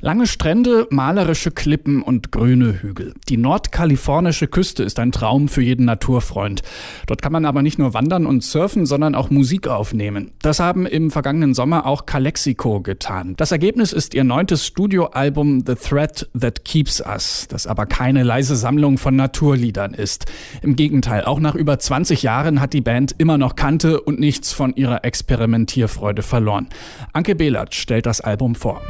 Lange Strände, malerische Klippen und grüne Hügel. Die nordkalifornische Küste ist ein Traum für jeden Naturfreund. Dort kann man aber nicht nur wandern und surfen, sondern auch Musik aufnehmen. Das haben im vergangenen Sommer auch Calexico getan. Das Ergebnis ist ihr neuntes Studioalbum The Thread That Keeps Us, das aber keine leise Sammlung von Naturliedern ist. Im Gegenteil, auch nach über 20 Jahren hat die Band immer noch Kante und nichts von ihrer Experimentierfreude verloren. Anke Behlert stellt das Album vor.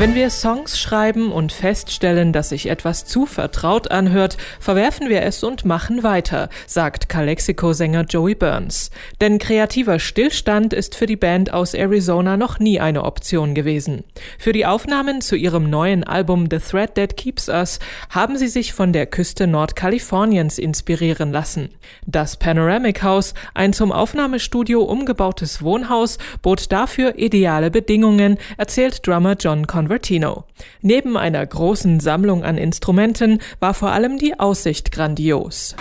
Wenn wir Songs schreiben und feststellen, dass sich etwas zu vertraut anhört, verwerfen wir es und machen weiter, sagt Calexico-Sänger Joey Burns. Denn kreativer Stillstand ist für die Band aus Arizona noch nie eine Option gewesen. Für die Aufnahmen zu ihrem neuen Album The Thread That Keeps Us haben sie sich von der Küste Nordkaliforniens inspirieren lassen. Das Panoramic House, ein zum Aufnahmestudio umgebautes Wohnhaus, bot dafür ideale Bedingungen, erzählt Drummer John Conway Convertino. Neben einer großen Sammlung an Instrumenten war vor allem die Aussicht grandios.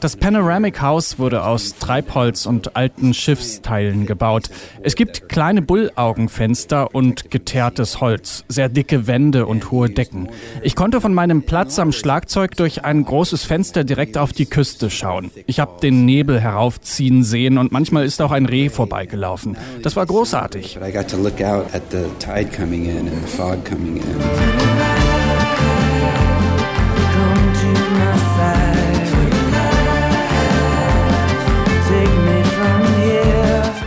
Das Panoramic House wurde aus Treibholz und alten Schiffsteilen gebaut. Es gibt kleine Bullaugenfenster und geteertes Holz, sehr dicke Wände und hohe Decken. Ich konnte von meinem Platz am Schlagzeug durch ein großes Fenster direkt auf die Küste schauen. Ich habe den Nebel heraufziehen sehen und manchmal ist auch ein Reh vorbeigelaufen. Das war großartig look out at the tide coming in and the fog coming in.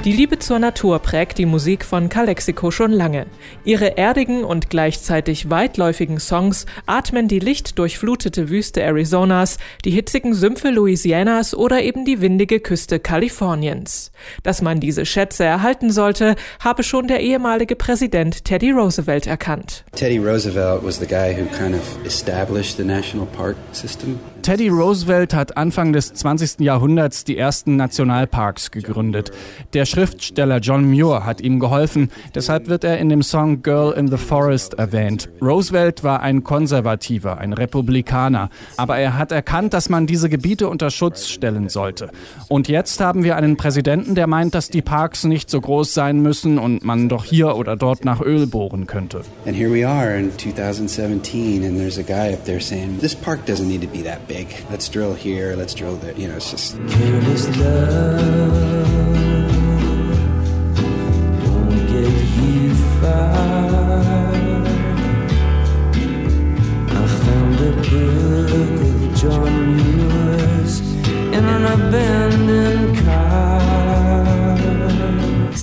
Die Liebe zur Natur prägt die Musik von Calexico schon lange. Ihre erdigen und gleichzeitig weitläufigen Songs atmen die lichtdurchflutete Wüste Arizonas, die hitzigen Sümpfe Louisianas oder eben die windige Küste Kaliforniens. Dass man diese Schätze erhalten sollte, habe schon der ehemalige Präsident Teddy Roosevelt erkannt. Teddy Roosevelt was the guy who kind of established the national park system. Teddy Roosevelt hat Anfang des 20. Jahrhunderts die ersten Nationalparks gegründet. Der Schriftsteller John Muir hat ihm geholfen, deshalb wird er in dem Song Girl in the Forest erwähnt. Roosevelt war ein Konservativer, ein Republikaner, aber er hat erkannt, dass man diese Gebiete unter Schutz stellen sollte. Und jetzt haben wir einen Präsidenten, der meint, dass die Parks nicht so groß sein müssen und man doch hier oder dort nach Öl bohren könnte. And here we are in 2017 and there's a guy up there saying this park doesn't need to be that big. Let's drill here, let's drill there. You know, it's just. Careless love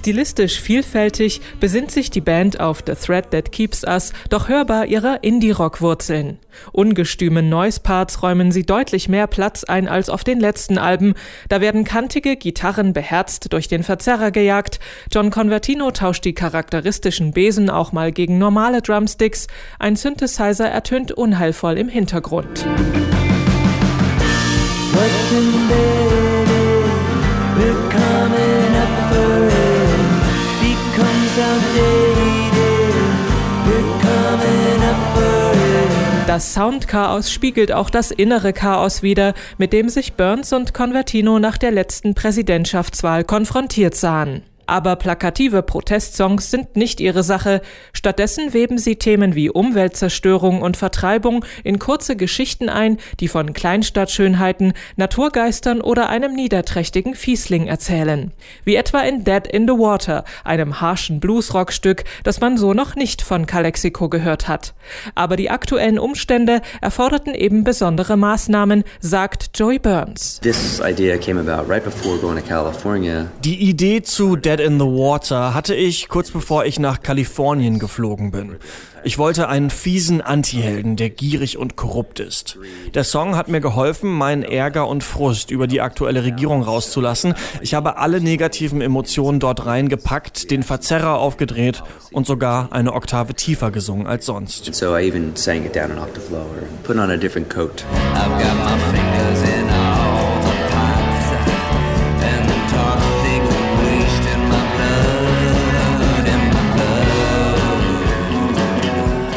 Stilistisch vielfältig besinnt sich die Band auf The Thread That Keeps Us, doch hörbar ihrer Indie-Rock-Wurzeln. Ungestümen Noise-Parts räumen sie deutlich mehr Platz ein als auf den letzten Alben. Da werden kantige Gitarren beherzt durch den Verzerrer gejagt. John Convertino tauscht die charakteristischen Besen auch mal gegen normale Drumsticks. Ein Synthesizer ertönt unheilvoll im Hintergrund. Das Soundchaos spiegelt auch das innere Chaos wider, mit dem sich Burns und Convertino nach der letzten Präsidentschaftswahl konfrontiert sahen. Aber plakative Protestsongs sind nicht ihre Sache. Stattdessen weben sie Themen wie Umweltzerstörung und Vertreibung in kurze Geschichten ein, die von Kleinstadtschönheiten, Naturgeistern oder einem niederträchtigen Fiesling erzählen. Wie etwa in Dead in the Water, einem harschen Bluesrockstück, das man so noch nicht von Calexico gehört hat. Aber die aktuellen Umstände erforderten eben besondere Maßnahmen, sagt Joey Burns. Die Idee zu Dead Dead in the Water hatte ich kurz bevor ich nach Kalifornien geflogen bin. Ich wollte einen fiesen Antihelden, der gierig und korrupt ist. Der Song hat mir geholfen, meinen Ärger und Frust über die aktuelle Regierung rauszulassen. Ich habe alle negativen Emotionen dort reingepackt, den Verzerrer aufgedreht und sogar eine Oktave tiefer gesungen als sonst. So I even sang it down an octave lower, put on a different coat. I've got my fingers in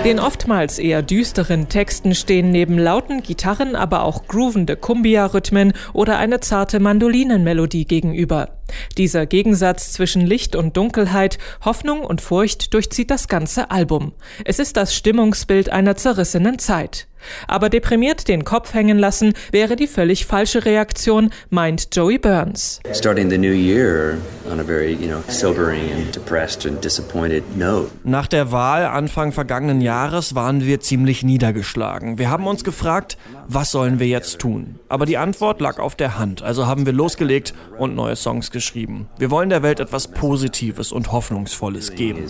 Den oftmals eher düsteren Texten stehen neben lauten Gitarren aber auch groovende Kumbia-Rhythmen oder eine zarte Mandolinenmelodie gegenüber. Dieser Gegensatz zwischen Licht und Dunkelheit, Hoffnung und Furcht durchzieht das ganze Album. Es ist das Stimmungsbild einer zerrissenen Zeit. Aber deprimiert den Kopf hängen lassen wäre die völlig falsche Reaktion, meint Joey Burns. Starting the new year on a very, you know, sobering and depressed and disappointed note. Nach der Wahl Anfang vergangenen Jahres waren wir ziemlich niedergeschlagen. Wir haben uns gefragt, was sollen wir jetzt tun? Aber die Antwort lag auf der Hand, also haben wir losgelegt und neue Songs geschrieben. Wir wollen der Welt etwas Positives und Hoffnungsvolles geben.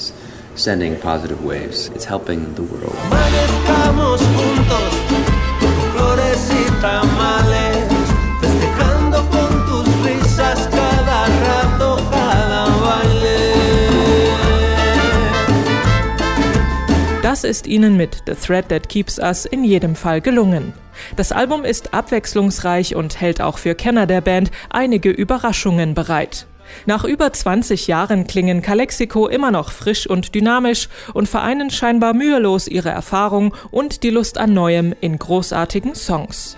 Sending positive waves. It's helping the world. Das ist ihnen mit The Thread That Keeps Us in jedem Fall gelungen. Das Album ist abwechslungsreich und hält auch für Kenner der Band einige Überraschungen bereit. Nach über 20 Jahren klingen Calexico immer noch frisch und dynamisch und vereinen scheinbar mühelos ihre Erfahrung und die Lust an Neuem in großartigen Songs.